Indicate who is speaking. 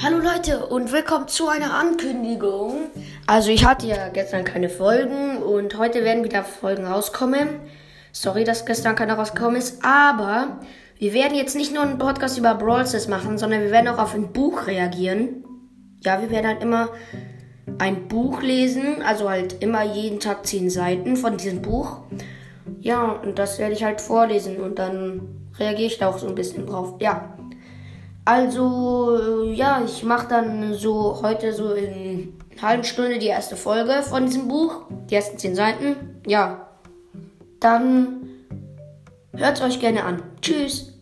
Speaker 1: Hallo Leute und willkommen zu einer Ankündigung. Also ich hatte ja gestern keine Folgen und heute werden wieder Folgen rauskommen. Sorry, dass gestern keiner rausgekommen ist, aber wir werden jetzt nicht nur einen Podcast über Brawl Stars machen, sondern wir werden auch auf ein Buch reagieren. Ja, wir werden halt immer ein Buch lesen, also halt immer jeden Tag zehn Seiten von diesem Buch. Ja, und das werde ich halt vorlesen und dann reagiere ich da auch so ein bisschen drauf. Ja. Also, ja, ich mache dann so heute so in einer halben Stunde die erste Folge von diesem Buch. Die ersten zehn Seiten. Ja. Dann hört es euch gerne an. Tschüss.